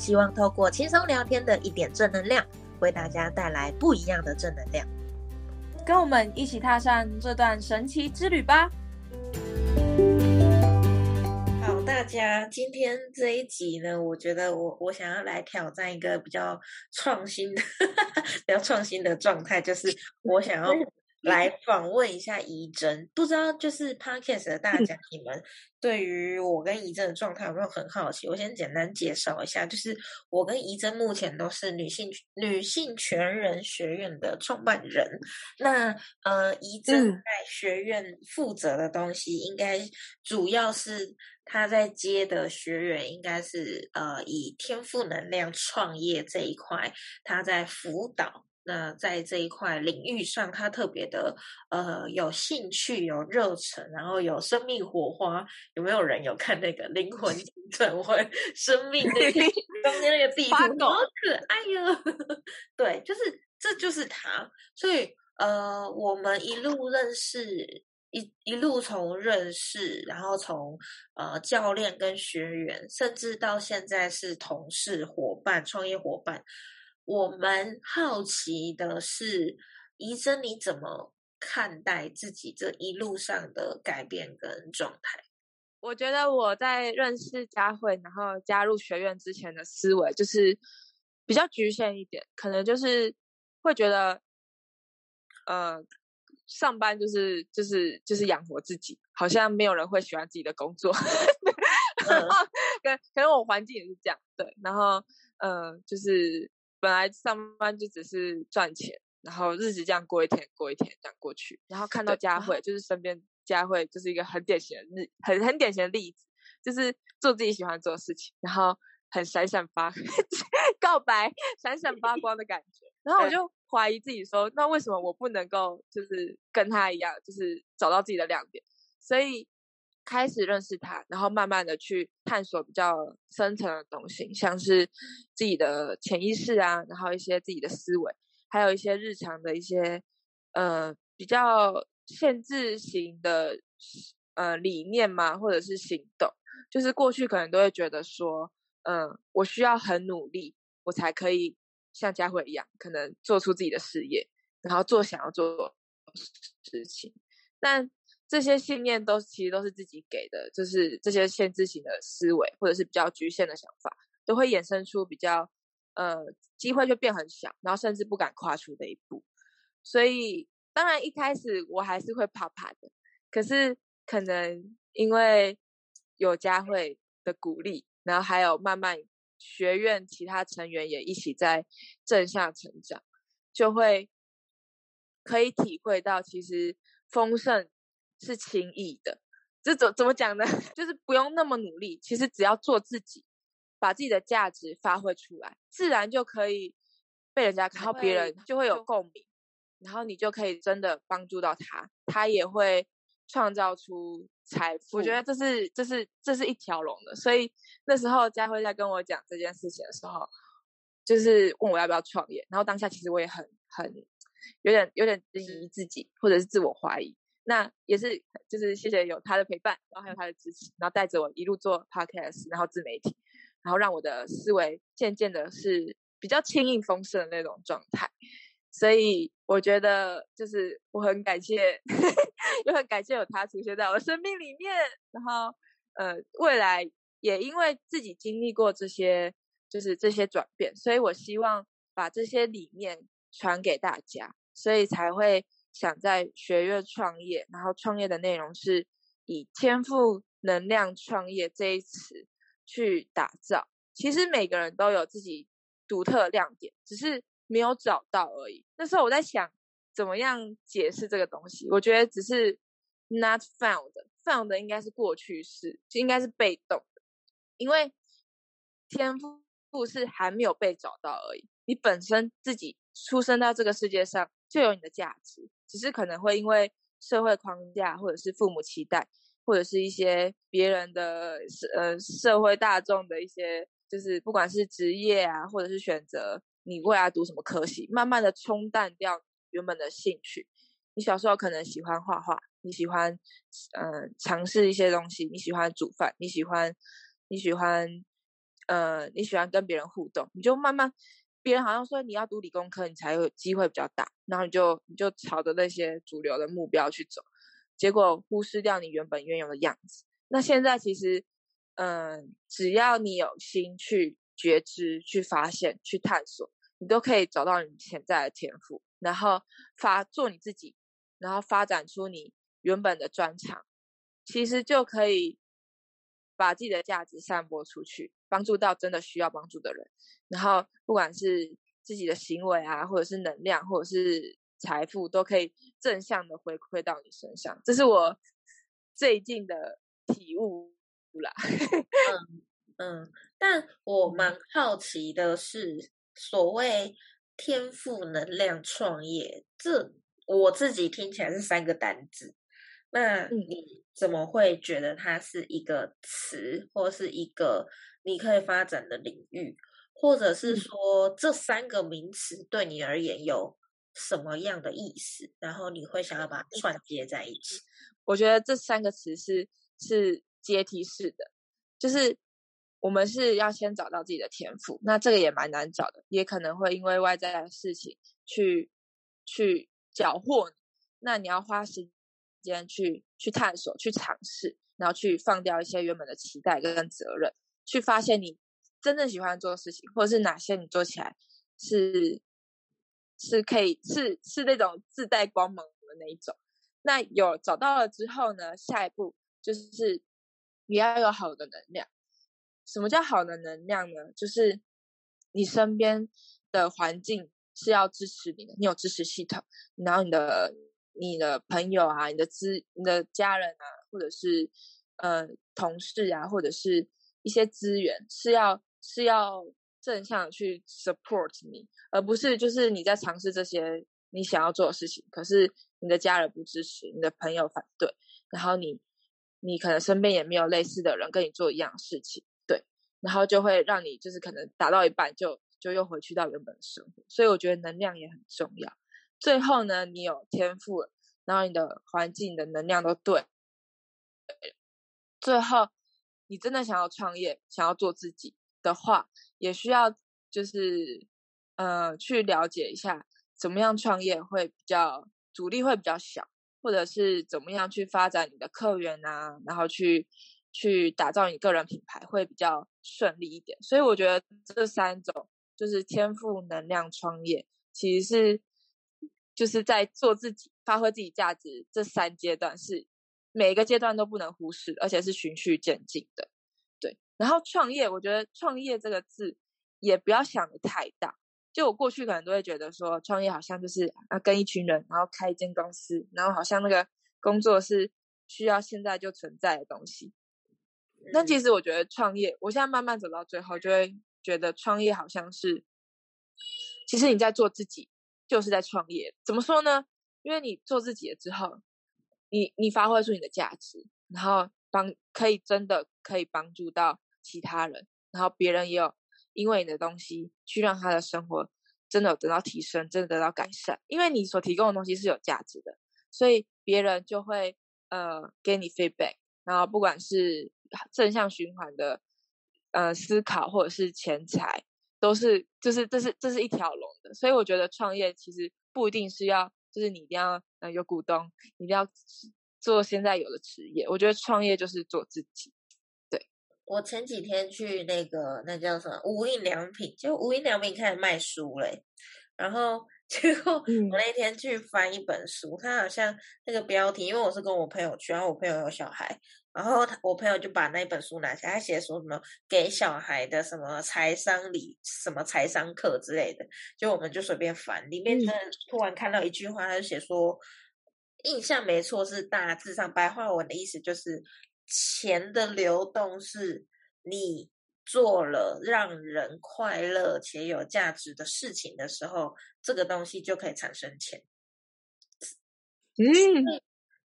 希望透过轻松聊天的一点正能量，为大家带来不一样的正能量。跟我们一起踏上这段神奇之旅吧！好，大家今天这一集呢，我觉得我我想要来挑战一个比较创新的、比较创新的状态，就是我想要。来访问一下怡珍，不知道就是 podcast 的大家，你们对于我跟怡珍的状态有没有很好奇？我先简单介绍一下，就是我跟怡珍目前都是女性女性全人学院的创办人。那呃，怡珍在学院负责的东西，应该主要是她在接的学员，应该是呃以天赋能量创业这一块，她在辅导。那在这一块领域上，他特别的呃有兴趣、有热忱，然后有生命火花。有没有人有看那个灵魂转换 生命那个 中间那个地图？好可爱哟！对，就是这就是他。所以呃，我们一路认识，一一路从认识，然后从呃教练跟学员，甚至到现在是同事、伙伴、创业伙伴。我们好奇的是，医生你怎么看待自己这一路上的改变跟状态？我觉得我在认识佳慧，然后加入学院之前的思维就是比较局限一点，可能就是会觉得，呃，上班就是就是就是养活自己，好像没有人会喜欢自己的工作。然后，可可能我环境也是这样，对，然后，呃，就是。本来上班就只是赚钱，然后日子这样过一天过一天这样过去，然后看到佳慧，就是身边佳慧就是一个很典型的例，很很典型的例子，就是做自己喜欢做的事情，然后很闪闪发 告白闪闪发光的感觉，然后我就怀疑自己说，那为什么我不能够就是跟他一样，就是找到自己的亮点？所以。开始认识他，然后慢慢的去探索比较深层的东西，像是自己的潜意识啊，然后一些自己的思维，还有一些日常的一些呃比较限制型的呃理念嘛，或者是行动，就是过去可能都会觉得说，嗯，我需要很努力，我才可以像佳慧一样，可能做出自己的事业，然后做想要做事情，但。这些信念都其实都是自己给的，就是这些限制型的思维或者是比较局限的想法，都会衍生出比较呃机会就变很小，然后甚至不敢跨出的一步。所以当然一开始我还是会怕怕的，可是可能因为有佳慧的鼓励，然后还有慢慢学院其他成员也一起在正向成长，就会可以体会到其实丰盛。是轻易的，这怎怎么讲呢？就是不用那么努力，其实只要做自己，把自己的价值发挥出来，自然就可以被人家看到，别人就会有共鸣，然后你就可以真的帮助到他，他也会创造出财富。我觉得这是这是这是一条龙的。所以那时候佳慧在跟我讲这件事情的时候，就是问我要不要创业，然后当下其实我也很很有点有点质疑自己，或者是自我怀疑。那也是，就是谢谢有他的陪伴，然后还有他的支持，然后带着我一路做 podcast，然后自媒体，然后让我的思维渐渐的是比较轻盈丰盛的那种状态。所以我觉得，就是我很感谢，也很感谢有他出现在我生命里面。然后，呃，未来也因为自己经历过这些，就是这些转变，所以我希望把这些理念传给大家，所以才会。想在学院创业，然后创业的内容是以天赋能量创业这一词去打造。其实每个人都有自己独特亮点，只是没有找到而已。那时候我在想，怎么样解释这个东西？我觉得只是 not found，found 应该是过去式，就应该是被动的，因为天赋是还没有被找到而已。你本身自己出生到这个世界上就有你的价值，只是可能会因为社会框架，或者是父母期待，或者是一些别人的社呃社会大众的一些，就是不管是职业啊，或者是选择你未来读什么科系，慢慢的冲淡掉原本的兴趣。你小时候可能喜欢画画，你喜欢嗯尝试一些东西，你喜欢煮饭，你喜欢你喜欢呃你喜欢跟别人互动，你就慢慢别人好像说你要读理工科，你才有机会比较大，然后你就你就朝着那些主流的目标去走，结果忽视掉你原本原有的样子。那现在其实嗯，只要你有心去觉知、去发现、去探索，你都可以找到你潜在的天赋，然后发做你自己。然后发展出你原本的专长，其实就可以把自己的价值散播出去，帮助到真的需要帮助的人。然后不管是自己的行为啊，或者是能量，或者是财富，都可以正向的回馈到你身上。这是我最近的体悟啦。嗯嗯，但我蛮好奇的是，所谓天赋、能量、创业这。我自己听起来是三个单字，那你怎么会觉得它是一个词，或是一个你可以发展的领域，或者是说这三个名词对你而言有什么样的意思？然后你会想要把它串接在一起？我觉得这三个词是是阶梯式的，就是我们是要先找到自己的天赋，那这个也蛮难找的，也可能会因为外在的事情去去。缴获，那你要花时间去去探索、去尝试，然后去放掉一些原本的期待跟责任，去发现你真正喜欢做的事情，或者是哪些你做起来是是可以是是那种自带光芒的那一种。那有找到了之后呢，下一步就是你要有好的能量。什么叫好的能量呢？就是你身边的环境。是要支持你的，你有支持系统，然后你的你的朋友啊，你的资你的家人啊，或者是呃同事啊，或者是一些资源，是要是要正向去 support 你，而不是就是你在尝试这些你想要做的事情，可是你的家人不支持，你的朋友反对，然后你你可能身边也没有类似的人跟你做一样事情，对，然后就会让你就是可能达到一半就。就又回去到原本的生活，所以我觉得能量也很重要。最后呢，你有天赋，然后你的环境的能量都对，最后你真的想要创业、想要做自己的话，也需要就是呃去了解一下怎么样创业会比较阻力会比较小，或者是怎么样去发展你的客源啊，然后去去打造你个人品牌会比较顺利一点。所以我觉得这三种。就是天赋、能量、创业，其实是就是在做自己、发挥自己价值这三阶段，是每一个阶段都不能忽视，而且是循序渐进的。对，然后创业，我觉得创业这个字也不要想的太大。就我过去可能都会觉得说，创业好像就是要跟一群人，然后开一间公司，然后好像那个工作是需要现在就存在的东西。但其实我觉得创业，我现在慢慢走到最后，就会。觉得创业好像是，其实你在做自己，就是在创业。怎么说呢？因为你做自己了之后，你你发挥出你的价值，然后帮可以真的可以帮助到其他人，然后别人也有因为你的东西去让他的生活真的有得到提升，真的得到改善。因为你所提供的东西是有价值的，所以别人就会呃给你 feedback，然后不管是正向循环的。呃，思考或者是钱财，都是就是这是这是一条龙的，所以我觉得创业其实不一定是要，就是你一定要呃有股东，一定要做现在有的职业。我觉得创业就是做自己。对我前几天去那个那叫什么无印良品，就无印良品开始卖书嘞，然后 结果我那天去翻一本书，它好像那个标题，因为我是跟我朋友去，然后我朋友有小孩。然后他我朋友就把那本书拿起来，他写说什么给小孩的什么财商理什么财商课之类的，就我们就随便翻，里面真的突然看到一句话，他就写说，印象没错是大致上白话文的意思就是钱的流动是你做了让人快乐且有价值的事情的时候，这个东西就可以产生钱。嗯，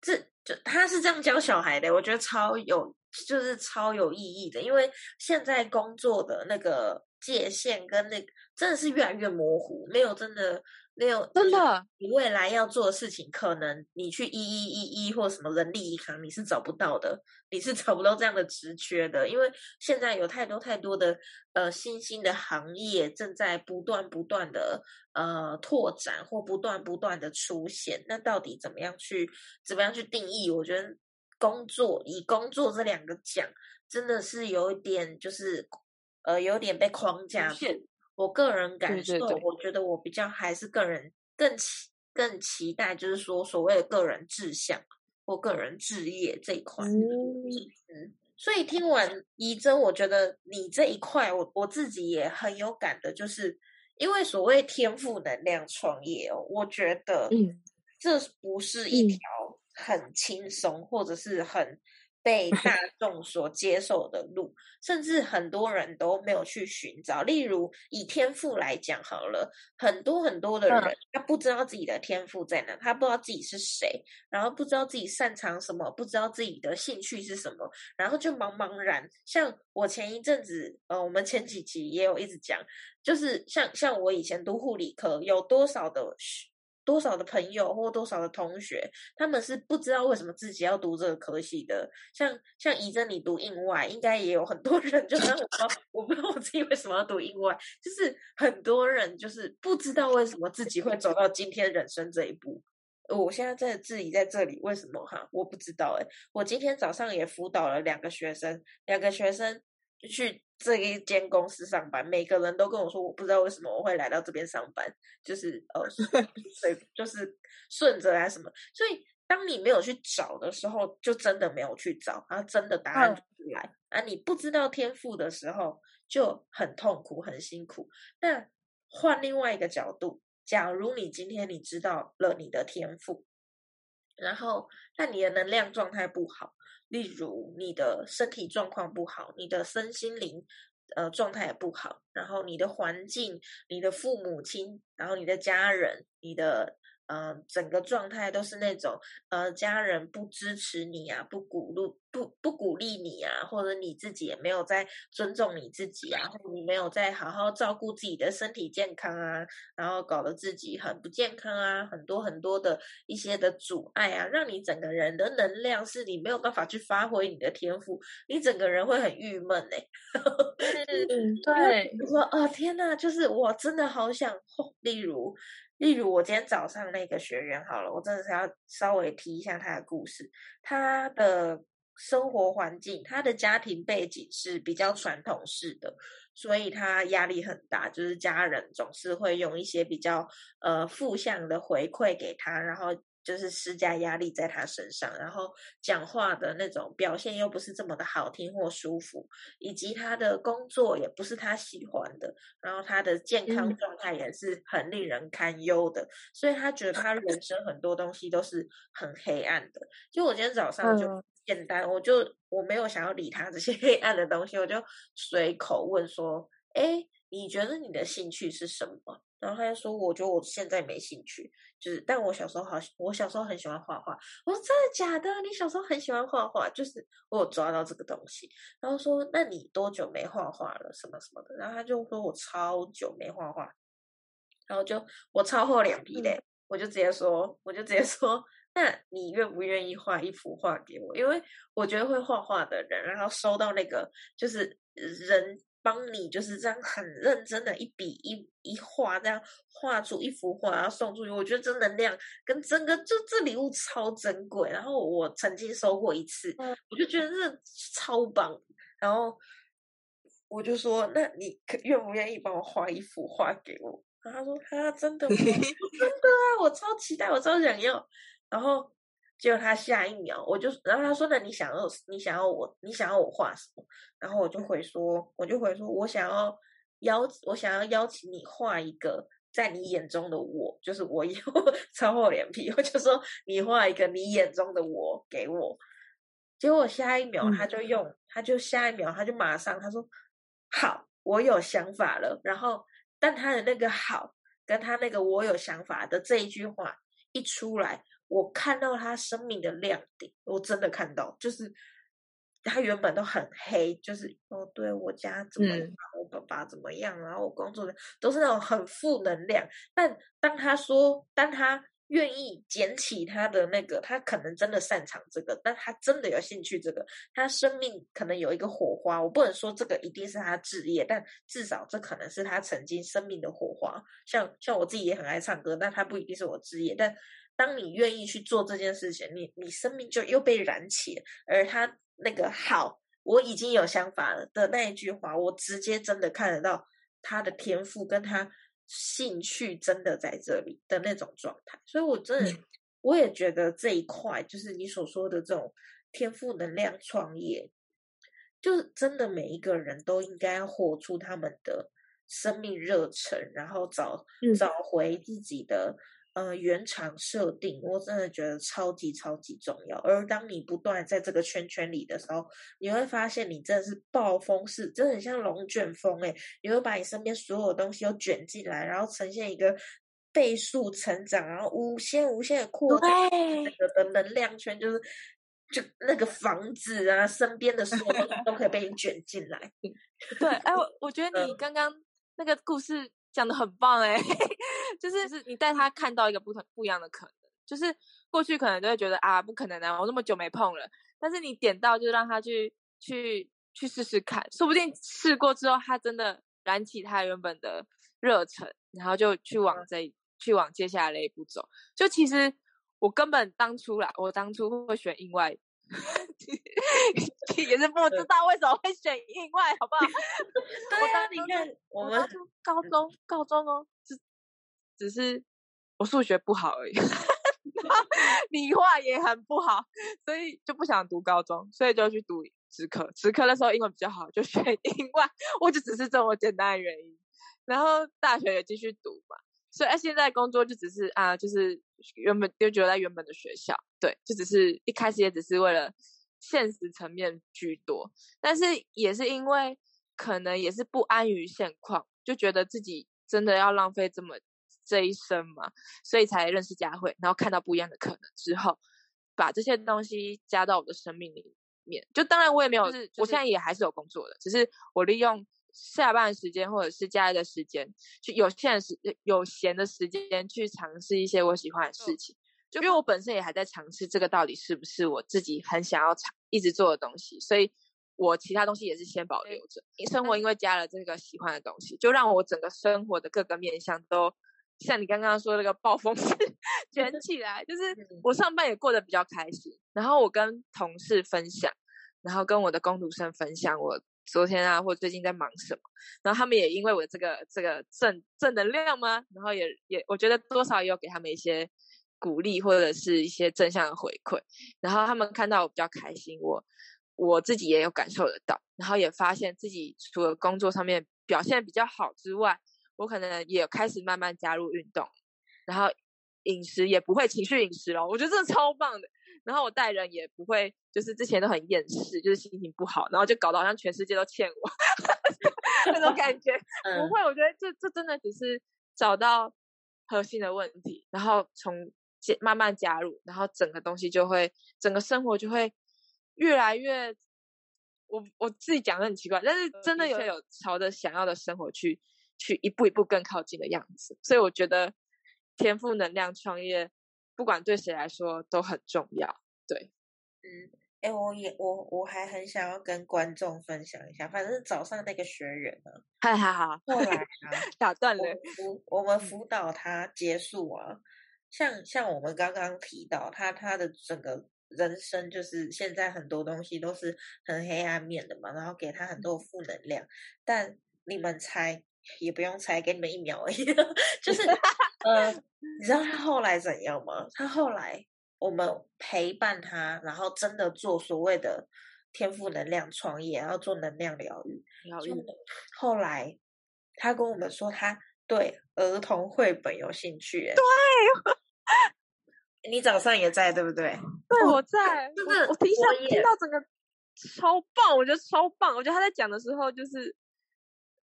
这就他是这样教小孩的，我觉得超有，就是超有意义的。因为现在工作的那个界限跟那个真的是越来越模糊，没有真的没有真的，你未来要做的事情，可能你去一一一一或什么人力银行，你是找不到的，你是找不到这样的职缺的，因为现在有太多太多的呃新兴的行业正在不断不断的呃拓展或不断不断的出现。那到底怎么样去怎么样去定义？我觉得工作以工作这两个讲，真的是有一点就是呃有点被框架住。我个人感受，我觉得我比较还是个人更期更期待，就是说所谓的个人志向或个人志业这一块。嗯，所以听完怡珍，我觉得你这一块，我我自己也很有感的，就是因为所谓天赋能量创业哦，我觉得，嗯，这不是一条很轻松或者是很。被 大众所接受的路，甚至很多人都没有去寻找。例如以天赋来讲好了，很多很多的人他不知道自己的天赋在哪，他不知道自己是谁，然后不知道自己擅长什么，不知道自己的兴趣是什么，然后就茫茫然。像我前一阵子，呃，我们前几集也有一直讲，就是像像我以前读护理科，有多少的。多少的朋友或多少的同学，他们是不知道为什么自己要读这个科系的。像像怡珍，你读英外，应该也有很多人，就是我说我不知道我自己为什么要读英外，就是很多人就是不知道为什么自己会走到今天人生这一步。我现在在自己在这里，为什么哈？我不知道哎。我今天早上也辅导了两个学生，两个学生。去这一间公司上班，每个人都跟我说，我不知道为什么我会来到这边上班，就是呃，随就是顺着啊什么。所以，当你没有去找的时候，就真的没有去找，然后真的答案出来。啊，你不知道天赋的时候，就很痛苦、很辛苦。那换另外一个角度，假如你今天你知道了你的天赋，然后那你的能量状态不好。例如你的身体状况不好，你的身心灵呃状态也不好，然后你的环境、你的父母亲，然后你的家人、你的。嗯，整个状态都是那种，呃，家人不支持你啊，不鼓励，不不鼓励你啊，或者你自己也没有在尊重你自己啊，或者你没有在好好照顾自己的身体健康啊，然后搞得自己很不健康啊，很多很多的一些的阻碍啊，让你整个人的能量是你没有办法去发挥你的天赋，你整个人会很郁闷哎。嗯，对，说啊，天呐，就是我真的好想，例如。例如我今天早上那个学员好了，我真的是要稍微提一下他的故事。他的生活环境，他的家庭背景是比较传统式的，所以他压力很大，就是家人总是会用一些比较呃负向的回馈给他，然后。就是施加压力在他身上，然后讲话的那种表现又不是这么的好听或舒服，以及他的工作也不是他喜欢的，然后他的健康状态也是很令人堪忧的，所以他觉得他人生很多东西都是很黑暗的。就我今天早上就简单，我就我没有想要理他这些 黑暗的东西，我就随口问说：“哎，你觉得你的兴趣是什么？”然后他就说：“我觉得我现在没兴趣，就是，但我小时候好，我小时候很喜欢画画。”我说：“真的假的？你小时候很喜欢画画？”就是我有抓到这个东西。然后说：“那你多久没画画了？什么什么的？”然后他就说：“我超久没画画。”然后就我超厚脸皮嘞，我就直接说：“我就直接说，那你愿不愿意画一幅画给我？因为我觉得会画画的人，然后收到那个就是人。”帮你就是这样很认真的一笔一一画，这样画出一幅画，然后送出去。我觉得这能量跟整个就这礼物超珍贵。然后我曾经收过一次，我就觉得这超棒。然后我就说：“那你可愿不愿意帮我画一幅画给我？”然后他说：“他真的吗？真的啊，我超期待，我超想要。”然后。结果他下一秒，我就，然后他说：“那你想要，你想要我，你想要我画什么？”然后我就回说：“我就回说，我想要邀，我想要邀请你画一个在你眼中的我，就是我有超厚脸皮，我就说你画一个你眼中的我给我。”结果下一秒他就用，他就下一秒他就马上他说：“好，我有想法了。然后，但他的那个好，跟他那个我有想法的这一句话一出来，我看到他生命的亮点，我真的看到，就是他原本都很黑，就是哦，对我家怎么样，我爸爸怎么样，然后我工作的都是那种很负能量。但当他说，当他。愿意捡起他的那个，他可能真的擅长这个，但他真的有兴趣这个，他生命可能有一个火花。我不能说这个一定是他职业，但至少这可能是他曾经生命的火花。像像我自己也很爱唱歌，但他不一定是我职业。但当你愿意去做这件事情，你你生命就又被燃起。而他那个好，我已经有想法了的那一句话，我直接真的看得到他的天赋跟他。兴趣真的在这里的那种状态，所以我真的我也觉得这一块就是你所说的这种天赋能量创业，就是真的每一个人都应该活出他们的生命热忱，然后找找回自己的。呃，原厂设定，我真的觉得超级超级重要。而当你不断在这个圈圈里的时候，你会发现你真的是暴风式，真的很像龙卷风诶，你会把你身边所有东西都卷进来，然后呈现一个倍速成长，然后无限无限的扩展那个的能量圈，就是就那个房子啊，身边的所有东西都可以被你卷进来。对，哎，我我觉得 你刚刚那个故事。讲的很棒哎，就是是你带他看到一个不同不一样的可能，就是过去可能都会觉得啊不可能啊，我那么久没碰了，但是你点到就让他去去去试试看，说不定试过之后他真的燃起他原本的热忱，然后就去往这去往接下来的一步走。就其实我根本当初啦，我当初会选英外。也是不知道为什么会选意外，好不好？我当你看，我们高中高中哦，只只是我数学不好而已，理化也很不好，所以就不想读高中，所以就去读职科。职科的时候英文比较好，就选英文，我就只是这么简单的原因。然后大学也继续读嘛，所以现在工作就只是啊，就是原本就觉得在原本的学校。对，就只是一开始也只是为了现实层面居多，但是也是因为可能也是不安于现况，就觉得自己真的要浪费这么这一生嘛，所以才认识佳慧，然后看到不一样的可能之后，把这些东西加到我的生命里面。就当然我也没有，就是我现在也还是有工作的，只是我利用下班时间或者是假日的时间，去有限的时有闲的时间去尝试一些我喜欢的事情。就因为我本身也还在尝试这个到底是不是我自己很想要尝一直做的东西，所以我其他东西也是先保留着。生活因为加了这个喜欢的东西，就让我整个生活的各个面向都像你刚刚说那个暴风式 卷起来。就是我上班也过得比较开心，然后我跟同事分享，然后跟我的工读生分享我昨天啊或最近在忙什么，然后他们也因为我这个这个正正能量吗？然后也也我觉得多少也有给他们一些。鼓励或者是一些正向的回馈，然后他们看到我比较开心，我我自己也有感受得到，然后也发现自己除了工作上面表现比较好之外，我可能也开始慢慢加入运动，然后饮食也不会情绪饮食了，我觉得这超棒的。然后我待人也不会，就是之前都很厌世，就是心情不好，然后就搞得好像全世界都欠我 那种感觉。不会，我觉得这这真的只是找到核心的问题，然后从。慢慢加入，然后整个东西就会，整个生活就会越来越，我我自己讲的很奇怪，但是真的有有朝着想要的生活去去一步一步更靠近的样子，所以我觉得天赋能量创业，不管对谁来说都很重要。对，嗯，哎，我也我我还很想要跟观众分享一下，反正早上那个学员呢，哈哈哈，后来啊 打断了，辅我们辅导他结束啊。像像我们刚刚提到，他他的整个人生就是现在很多东西都是很黑暗面的嘛，然后给他很多负能量。但你们猜也不用猜，给你们一秒而已。就是呃，你知道他后来怎样吗？他后来我们陪伴他，然后真的做所谓的天赋能量创业，然后做能量疗愈。疗愈。后来他跟我们说，他对儿童绘本有兴趣。对。你早上也在对不对？对，我在。真的，我听下听到整个超棒，我觉得超棒。我觉得他在讲的时候，就是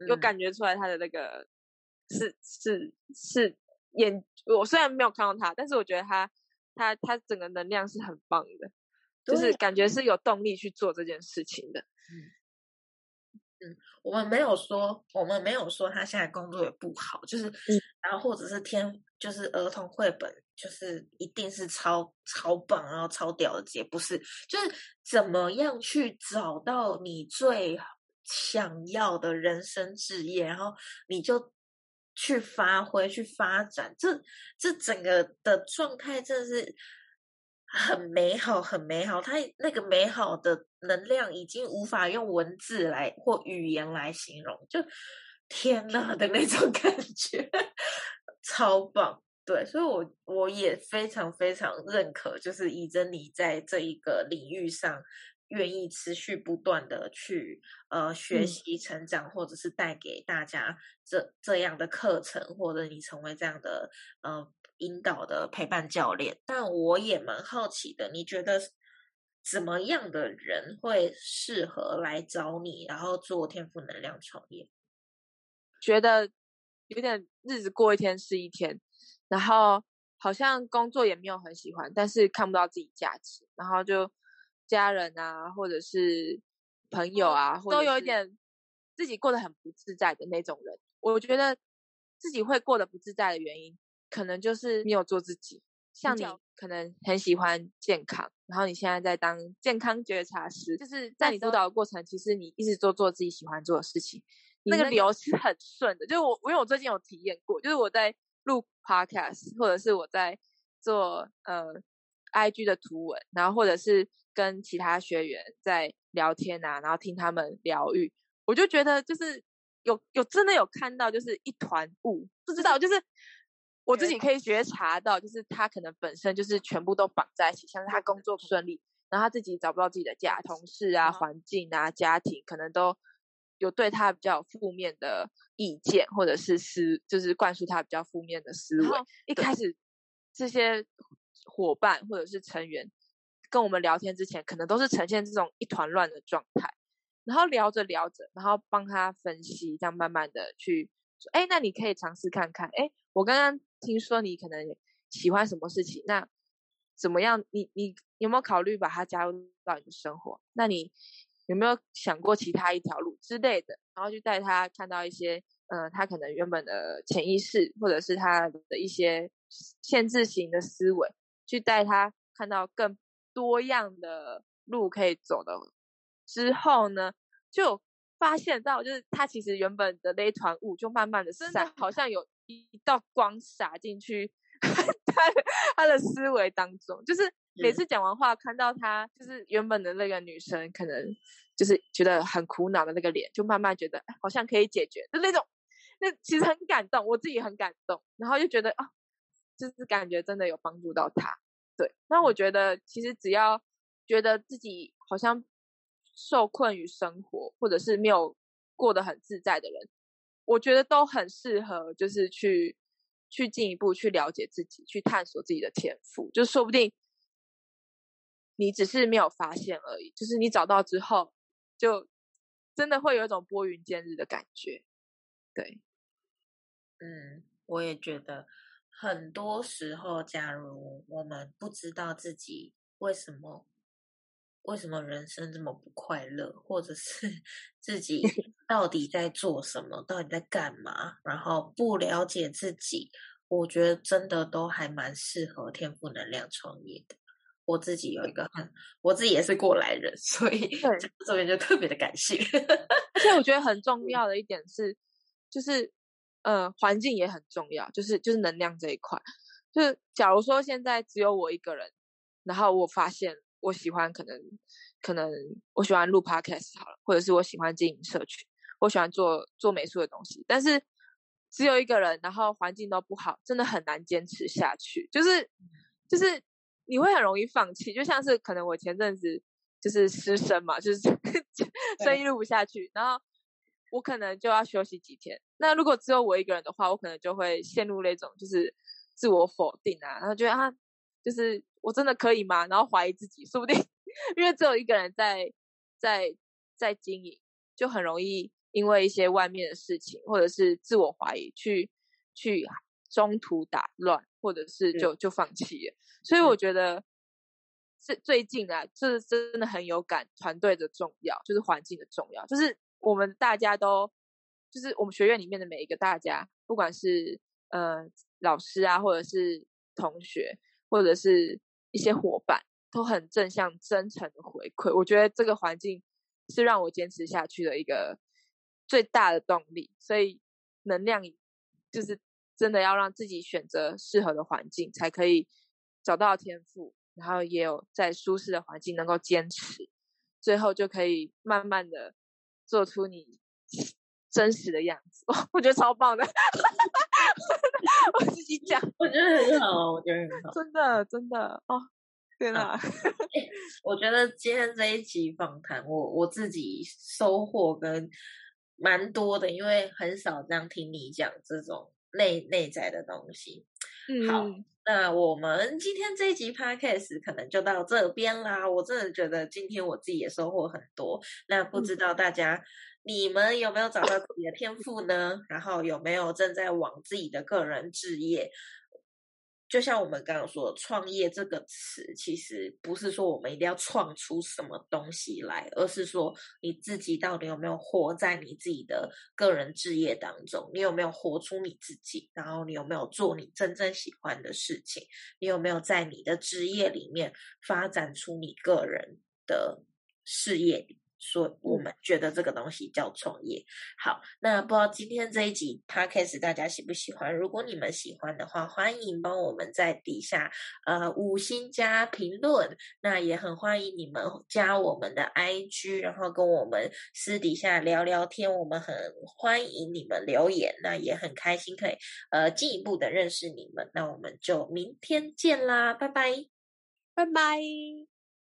有感觉出来他的那个是是是眼，我虽然没有看到他，但是我觉得他他他整个能量是很棒的，就是感觉是有动力去做这件事情的。嗯，我们没有说，我们没有说他现在工作也不好，就是，然后或者是天，就是儿童绘本，就是一定是超超棒，然后超屌的也，不是，就是怎么样去找到你最想要的人生志业，然后你就去发挥、去发展，这这整个的状态真的是。很美好，很美好。它那个美好的能量已经无法用文字来或语言来形容，就天呐的那种 感觉，超棒。对，所以我我也非常非常认可，就是以真你在这一个领域上愿意持续不断的去呃学习成长，或者是带给大家这这样的课程，或者你成为这样的呃。引导的陪伴教练，但我也蛮好奇的，你觉得怎么样的人会适合来找你，然后做天赋能量创业？觉得有点日子过一天是一天，然后好像工作也没有很喜欢，但是看不到自己价值，然后就家人啊，或者是朋友啊，都有一点自己过得很不自在的那种人。我觉得自己会过得不自在的原因。可能就是没有做自己，像你可能很喜欢健康，然后你现在在当健康觉察师，就是在你督导的过程，其实你一直做做自己喜欢做的事情，那个流是很顺的。就是我，因为我最近有体验过，就是我在录 podcast，或者是我在做呃 IG 的图文，然后或者是跟其他学员在聊天啊，然后听他们疗愈，我就觉得就是有有真的有看到，就是一团雾，不知道就是。我自己可以觉察到，就是他可能本身就是全部都绑在一起，像是他工作不顺利，然后他自己找不到自己的家，同事啊、环境啊、家庭，可能都有对他比较负面的意见，或者是思，就是灌输他比较负面的思维。一开始这些伙伴或者是成员跟我们聊天之前，可能都是呈现这种一团乱的状态，然后聊着聊着，然后帮他分析，这样慢慢的去说，哎，那你可以尝试看看，哎，我刚刚。听说你可能喜欢什么事情？那怎么样？你你有没有考虑把它加入到你的生活？那你有没有想过其他一条路之类的？然后就带他看到一些，呃，他可能原本的潜意识，或者是他的一些限制型的思维，去带他看到更多样的路可以走的。之后呢，就发现到，就是他其实原本的那一团雾，就慢慢的散，好像有。一道光洒进去 他他的思维当中，就是每次讲完话，看到他就是原本的那个女生，可能就是觉得很苦恼的那个脸，就慢慢觉得好像可以解决就那种，那其实很感动，我自己很感动，然后就觉得啊，就是感觉真的有帮助到他。对，那我觉得其实只要觉得自己好像受困于生活，或者是没有过得很自在的人。我觉得都很适合，就是去去进一步去了解自己，去探索自己的天赋。就说不定你只是没有发现而已。就是你找到之后，就真的会有一种拨云见日的感觉。对，嗯，我也觉得很多时候，假如我们不知道自己为什么。为什么人生这么不快乐，或者是 自己 到底在做什么，到底在干嘛？然后不了解自己，我觉得真的都还蛮适合天赋能量创业的。我自己有一个很，我自己也是过来人，所以这边就特别的感谢。而且我觉得很重 要的一点是，就是呃，环境也很重要，就是就是能量这一块。就是假如说现在只有我一个人，然后我发现。我喜欢可能可能我喜欢录 podcast 好了，或者是我喜欢经营社群，我喜欢做做美术的东西，但是只有一个人，然后环境都不好，真的很难坚持下去。就是就是你会很容易放弃，就像是可能我前阵子就是失声嘛，就是 声音录不下去，然后我可能就要休息几天。那如果只有我一个人的话，我可能就会陷入那种就是自我否定啊，然后觉得啊。就是我真的可以吗？然后怀疑自己，说不定因为只有一个人在在在经营，就很容易因为一些外面的事情或者是自我怀疑去去中途打乱，或者是就就放弃了。所以我觉得最最近啊，这真的很有感，团队的重要就是环境的重要，就是我们大家都就是我们学院里面的每一个大家，不管是呃老师啊，或者是同学，或者是一些伙伴。都很正向、真诚的回馈，我觉得这个环境是让我坚持下去的一个最大的动力。所以能量就是真的要让自己选择适合的环境，才可以找到天赋，然后也有在舒适的环境能够坚持，最后就可以慢慢的做出你真实的样子。我觉得超棒的，我自己讲，我觉得很好，我觉得很好，真的真的哦。对啦，我觉得今天这一集访谈，我我自己收获跟蛮多的，因为很少这样听你讲这种内内在的东西。嗯好，那我们今天这一集 podcast 可能就到这边啦。我真的觉得今天我自己也收获很多。那不知道大家你们有没有找到自己的天赋呢？然后有没有正在往自己的个人置业？就像我们刚刚说，创业这个词，其实不是说我们一定要创出什么东西来，而是说你自己到底有没有活在你自己的个人置业当中？你有没有活出你自己？然后你有没有做你真正喜欢的事情？你有没有在你的职业里面发展出你个人的事业？说我们觉得这个东西叫创业。好，那不知道今天这一集 podcast 大家喜不喜欢？如果你们喜欢的话，欢迎帮我们在底下呃五星加评论。那也很欢迎你们加我们的 IG，然后跟我们私底下聊聊天。我们很欢迎你们留言，那也很开心可以呃进一步的认识你们。那我们就明天见啦，拜拜，拜拜。